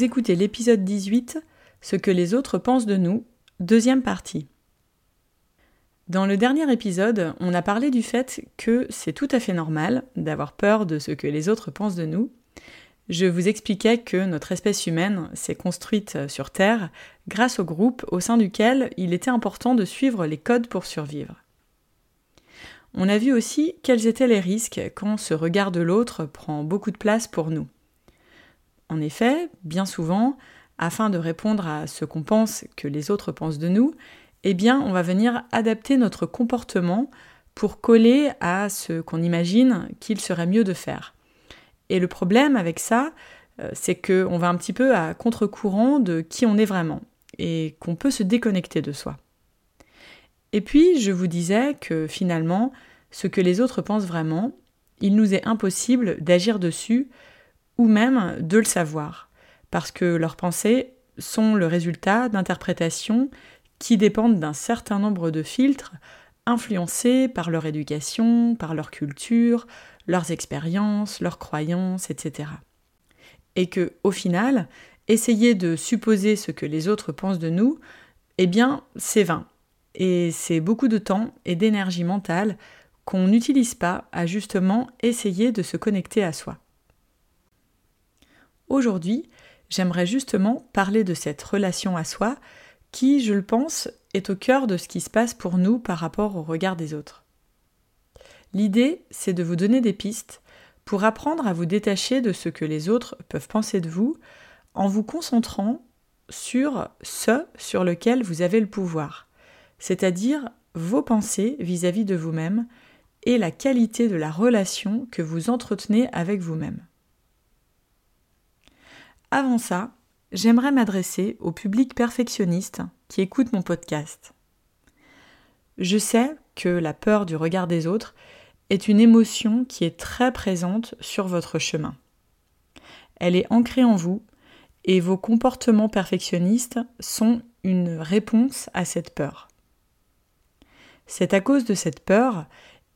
Vous écoutez l'épisode 18, Ce que les autres pensent de nous, deuxième partie. Dans le dernier épisode, on a parlé du fait que c'est tout à fait normal d'avoir peur de ce que les autres pensent de nous. Je vous expliquais que notre espèce humaine s'est construite sur Terre grâce au groupe au sein duquel il était important de suivre les codes pour survivre. On a vu aussi quels étaient les risques quand ce regard de l'autre prend beaucoup de place pour nous. En effet, bien souvent, afin de répondre à ce qu'on pense que les autres pensent de nous, eh bien, on va venir adapter notre comportement pour coller à ce qu'on imagine qu'il serait mieux de faire. Et le problème avec ça, euh, c'est qu'on va un petit peu à contre-courant de qui on est vraiment et qu'on peut se déconnecter de soi. Et puis, je vous disais que finalement, ce que les autres pensent vraiment, il nous est impossible d'agir dessus ou même de le savoir, parce que leurs pensées sont le résultat d'interprétations qui dépendent d'un certain nombre de filtres influencés par leur éducation, par leur culture, leurs expériences, leurs croyances, etc. Et que, au final, essayer de supposer ce que les autres pensent de nous, eh bien, c'est vain. Et c'est beaucoup de temps et d'énergie mentale qu'on n'utilise pas à justement essayer de se connecter à soi. Aujourd'hui, j'aimerais justement parler de cette relation à soi qui, je le pense, est au cœur de ce qui se passe pour nous par rapport au regard des autres. L'idée, c'est de vous donner des pistes pour apprendre à vous détacher de ce que les autres peuvent penser de vous en vous concentrant sur ce sur lequel vous avez le pouvoir, c'est-à-dire vos pensées vis-à-vis de vous-même et la qualité de la relation que vous entretenez avec vous-même. Avant ça, j'aimerais m'adresser au public perfectionniste qui écoute mon podcast. Je sais que la peur du regard des autres est une émotion qui est très présente sur votre chemin. Elle est ancrée en vous et vos comportements perfectionnistes sont une réponse à cette peur. C'est à cause de cette peur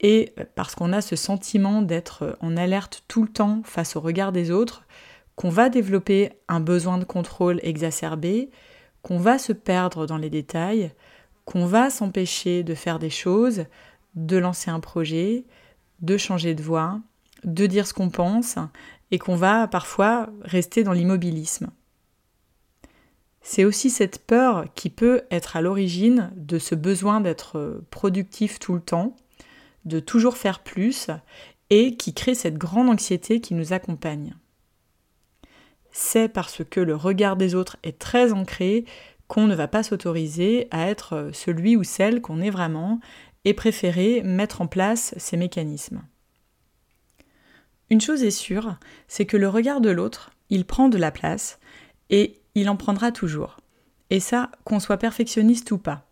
et parce qu'on a ce sentiment d'être en alerte tout le temps face au regard des autres qu'on va développer un besoin de contrôle exacerbé, qu'on va se perdre dans les détails, qu'on va s'empêcher de faire des choses, de lancer un projet, de changer de voie, de dire ce qu'on pense, et qu'on va parfois rester dans l'immobilisme. C'est aussi cette peur qui peut être à l'origine de ce besoin d'être productif tout le temps, de toujours faire plus, et qui crée cette grande anxiété qui nous accompagne c'est parce que le regard des autres est très ancré qu'on ne va pas s'autoriser à être celui ou celle qu'on est vraiment et préférer mettre en place ces mécanismes. Une chose est sûre, c'est que le regard de l'autre, il prend de la place et il en prendra toujours. Et ça, qu'on soit perfectionniste ou pas.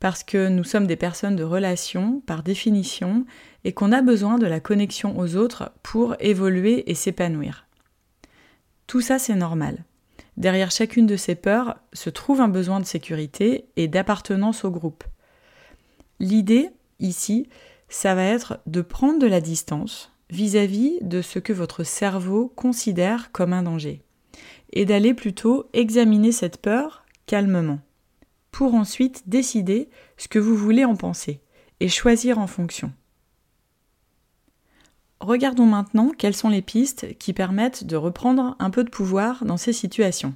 Parce que nous sommes des personnes de relation par définition et qu'on a besoin de la connexion aux autres pour évoluer et s'épanouir. Tout ça, c'est normal. Derrière chacune de ces peurs se trouve un besoin de sécurité et d'appartenance au groupe. L'idée, ici, ça va être de prendre de la distance vis-à-vis de ce que votre cerveau considère comme un danger, et d'aller plutôt examiner cette peur calmement, pour ensuite décider ce que vous voulez en penser, et choisir en fonction. Regardons maintenant quelles sont les pistes qui permettent de reprendre un peu de pouvoir dans ces situations.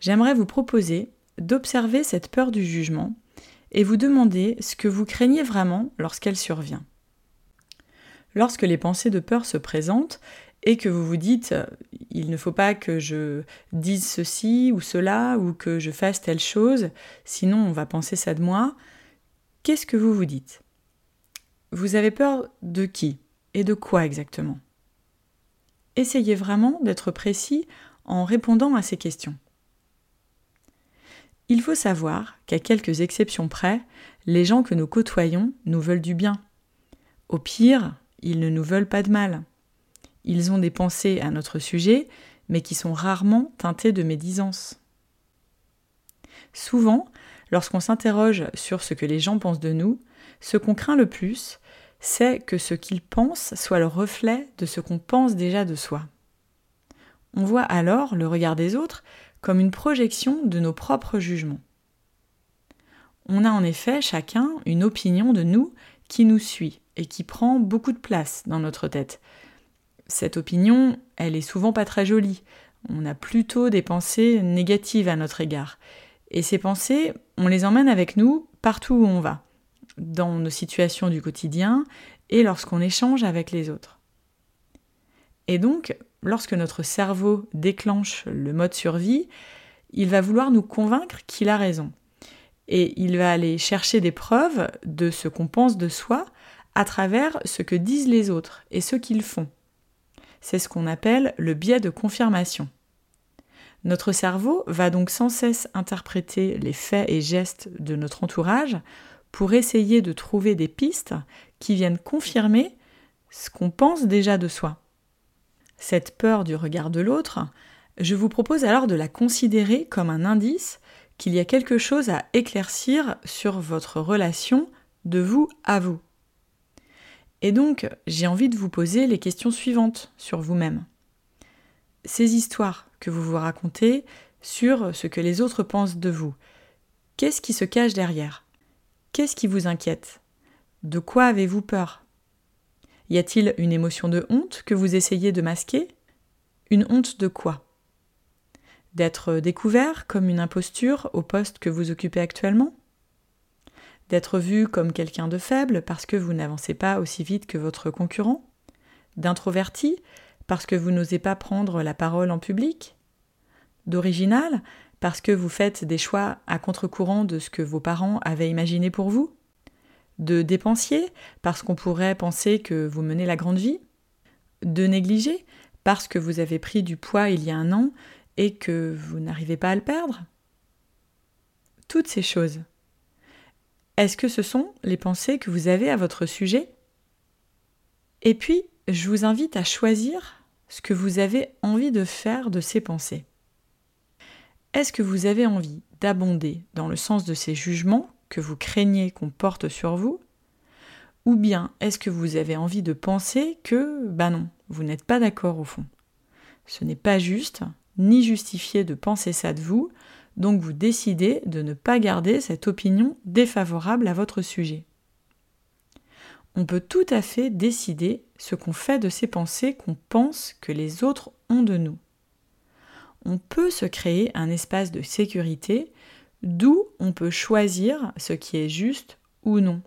j'aimerais vous proposer d'observer cette peur du jugement et vous demander ce que vous craignez vraiment lorsqu'elle survient. Lorsque les pensées de peur se présentent et que vous vous dites il ne faut pas que je dise ceci ou cela ou que je fasse telle chose, sinon on va penser ça de moi, qu'est-ce que vous vous dites? Vous avez peur de qui et de quoi exactement? Essayez vraiment d'être précis en répondant à ces questions. Il faut savoir qu'à quelques exceptions près, les gens que nous côtoyons nous veulent du bien. Au pire, ils ne nous veulent pas de mal. Ils ont des pensées à notre sujet, mais qui sont rarement teintées de médisance. Souvent, lorsqu'on s'interroge sur ce que les gens pensent de nous, ce qu'on craint le plus, c'est que ce qu'ils pensent soit le reflet de ce qu'on pense déjà de soi. On voit alors le regard des autres comme une projection de nos propres jugements. On a en effet chacun une opinion de nous qui nous suit et qui prend beaucoup de place dans notre tête. Cette opinion, elle est souvent pas très jolie. On a plutôt des pensées négatives à notre égard. Et ces pensées, on les emmène avec nous partout où on va, dans nos situations du quotidien et lorsqu'on échange avec les autres. Et donc, lorsque notre cerveau déclenche le mode survie, il va vouloir nous convaincre qu'il a raison. Et il va aller chercher des preuves de ce qu'on pense de soi à travers ce que disent les autres et ce qu'ils font. C'est ce qu'on appelle le biais de confirmation. Notre cerveau va donc sans cesse interpréter les faits et gestes de notre entourage pour essayer de trouver des pistes qui viennent confirmer ce qu'on pense déjà de soi. Cette peur du regard de l'autre, je vous propose alors de la considérer comme un indice qu'il y a quelque chose à éclaircir sur votre relation de vous à vous. Et donc, j'ai envie de vous poser les questions suivantes sur vous-même. Ces histoires que vous vous racontez sur ce que les autres pensent de vous, qu'est-ce qui se cache derrière? Qu'est-ce qui vous inquiète? De quoi avez-vous peur? Y a-t-il une émotion de honte que vous essayez de masquer? Une honte de quoi? D'être découvert comme une imposture au poste que vous occupez actuellement? D'être vu comme quelqu'un de faible parce que vous n'avancez pas aussi vite que votre concurrent? D'introverti parce que vous n'osez pas prendre la parole en public? D'original parce que vous faites des choix à contre-courant de ce que vos parents avaient imaginé pour vous? De dépensier parce qu'on pourrait penser que vous menez la grande vie? De négligé parce que vous avez pris du poids il y a un an et que vous n'arrivez pas à le perdre? Toutes ces choses. Est-ce que ce sont les pensées que vous avez à votre sujet? Et puis, je vous invite à choisir ce que vous avez envie de faire de ces pensées. Est-ce que vous avez envie d'abonder dans le sens de ces jugements que vous craignez qu'on porte sur vous? Ou bien est-ce que vous avez envie de penser que, ben non, vous n'êtes pas d'accord au fond? Ce n'est pas juste, ni justifié de penser ça de vous, donc vous décidez de ne pas garder cette opinion défavorable à votre sujet. On peut tout à fait décider ce qu'on fait de ces pensées qu'on pense que les autres ont de nous. On peut se créer un espace de sécurité d'où on peut choisir ce qui est juste ou non.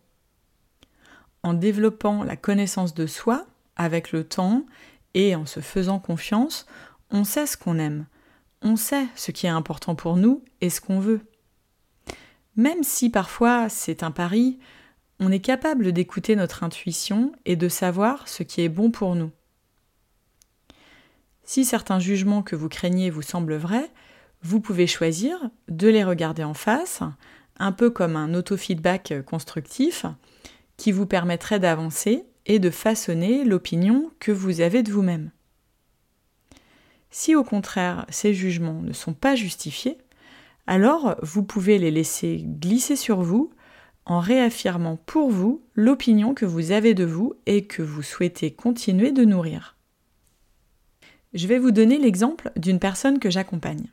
En développant la connaissance de soi avec le temps et en se faisant confiance, on sait ce qu'on aime, on sait ce qui est important pour nous et ce qu'on veut. Même si parfois c'est un pari, on est capable d'écouter notre intuition et de savoir ce qui est bon pour nous. Si certains jugements que vous craignez vous semblent vrais, vous pouvez choisir de les regarder en face, un peu comme un auto-feedback constructif qui vous permettrait d'avancer et de façonner l'opinion que vous avez de vous-même. Si au contraire ces jugements ne sont pas justifiés, alors vous pouvez les laisser glisser sur vous en réaffirmant pour vous l'opinion que vous avez de vous et que vous souhaitez continuer de nourrir. Je vais vous donner l'exemple d'une personne que j'accompagne.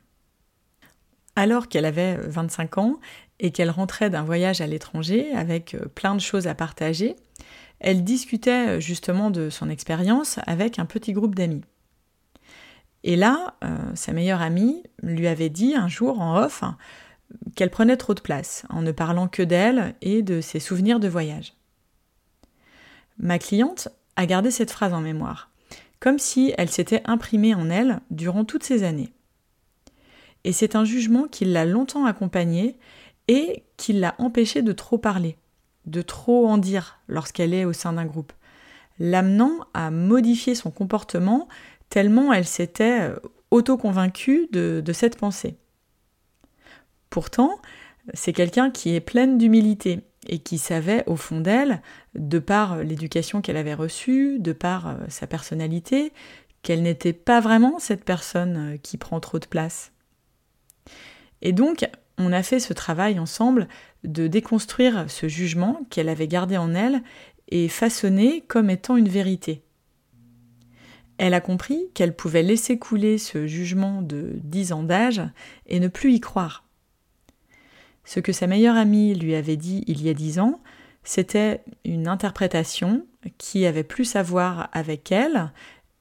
Alors qu'elle avait 25 ans et qu'elle rentrait d'un voyage à l'étranger avec plein de choses à partager, elle discutait justement de son expérience avec un petit groupe d'amis. Et là, euh, sa meilleure amie lui avait dit un jour en off qu'elle prenait trop de place en ne parlant que d'elle et de ses souvenirs de voyage. Ma cliente a gardé cette phrase en mémoire, comme si elle s'était imprimée en elle durant toutes ces années. Et c'est un jugement qui l'a longtemps accompagnée et qui l'a empêchée de trop parler, de trop en dire lorsqu'elle est au sein d'un groupe, l'amenant à modifier son comportement tellement elle s'était euh, auto-convaincue de, de cette pensée. Pourtant, c'est quelqu'un qui est pleine d'humilité et qui savait au fond d'elle, de par l'éducation qu'elle avait reçue, de par euh, sa personnalité, qu'elle n'était pas vraiment cette personne euh, qui prend trop de place. Et donc, on a fait ce travail ensemble de déconstruire ce jugement qu'elle avait gardé en elle et façonné comme étant une vérité. Elle a compris qu'elle pouvait laisser couler ce jugement de dix ans d'âge et ne plus y croire. Ce que sa meilleure amie lui avait dit il y a dix ans, c'était une interprétation qui avait plus à voir avec elle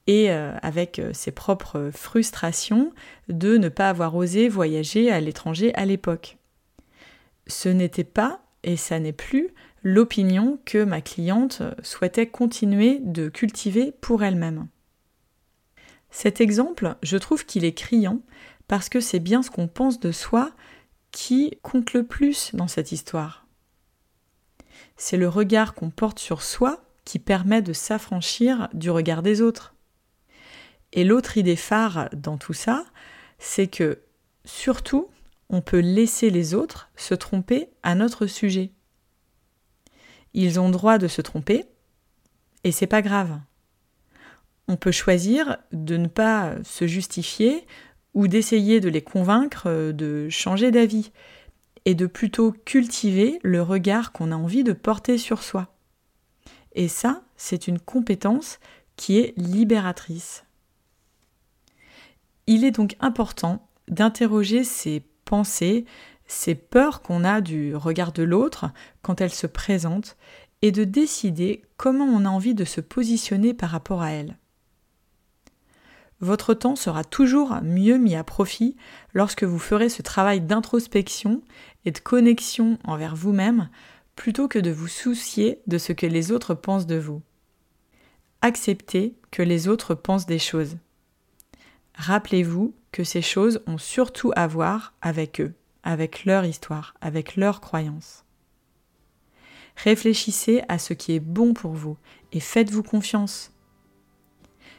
et euh, avec euh, ses propres frustrations de ne pas avoir osé voyager à l'étranger à l'époque. Ce n'était pas, et ça n'est plus, l'opinion que ma cliente souhaitait continuer de cultiver pour elle-même. Cet exemple, je trouve qu'il est criant parce que c'est bien ce qu'on pense de soi qui compte le plus dans cette histoire? C'est le regard qu'on porte sur soi qui permet de s'affranchir du regard des autres. Et l'autre idée phare dans tout ça, c'est que surtout, on peut laisser les autres se tromper à notre sujet. Ils ont droit de se tromper, et c'est pas grave. On peut choisir de ne pas se justifier ou d'essayer de les convaincre de changer d'avis, et de plutôt cultiver le regard qu'on a envie de porter sur soi. Et ça, c'est une compétence qui est libératrice. Il est donc important d'interroger ces pensées, ces peurs qu'on a du regard de l'autre quand elles se présentent, et de décider comment on a envie de se positionner par rapport à elles. Votre temps sera toujours mieux mis à profit lorsque vous ferez ce travail d'introspection et de connexion envers vous-même plutôt que de vous soucier de ce que les autres pensent de vous. Acceptez que les autres pensent des choses. Rappelez-vous que ces choses ont surtout à voir avec eux, avec leur histoire, avec leurs croyances. Réfléchissez à ce qui est bon pour vous et faites-vous confiance.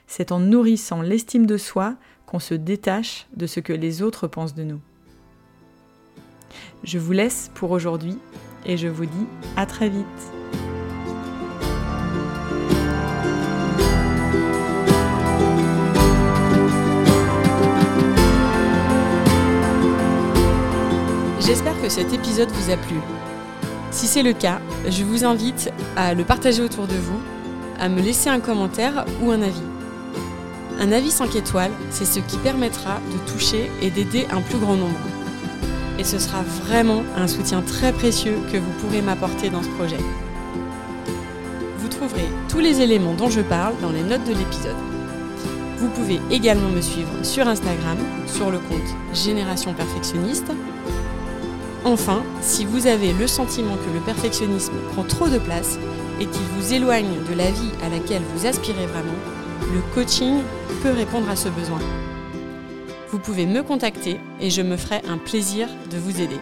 C'est en nourrissant l'estime de soi qu'on se détache de ce que les autres pensent de nous. Je vous laisse pour aujourd'hui et je vous dis à très vite. J'espère que cet épisode vous a plu. Si c'est le cas, je vous invite à le partager autour de vous, à me laisser un commentaire ou un avis. Un avis 5 étoiles, c'est ce qui permettra de toucher et d'aider un plus grand nombre et ce sera vraiment un soutien très précieux que vous pourrez m'apporter dans ce projet. Vous trouverez tous les éléments dont je parle dans les notes de l'épisode. Vous pouvez également me suivre sur Instagram, sur le compte Génération Perfectionniste. Enfin, si vous avez le sentiment que le perfectionnisme prend trop de place et qu'il vous éloigne de la vie à laquelle vous aspirez vraiment, le coaching peut répondre à ce besoin vous pouvez me contacter et je me ferai un plaisir de vous aider.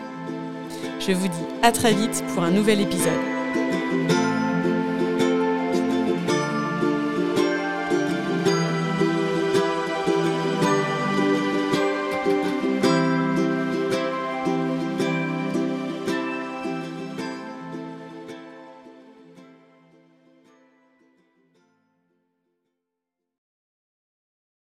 Je vous dis à très vite pour un nouvel épisode.